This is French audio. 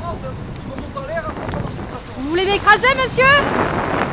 France, tu remontes en l'air avant de Vous voulez m'écraser, monsieur?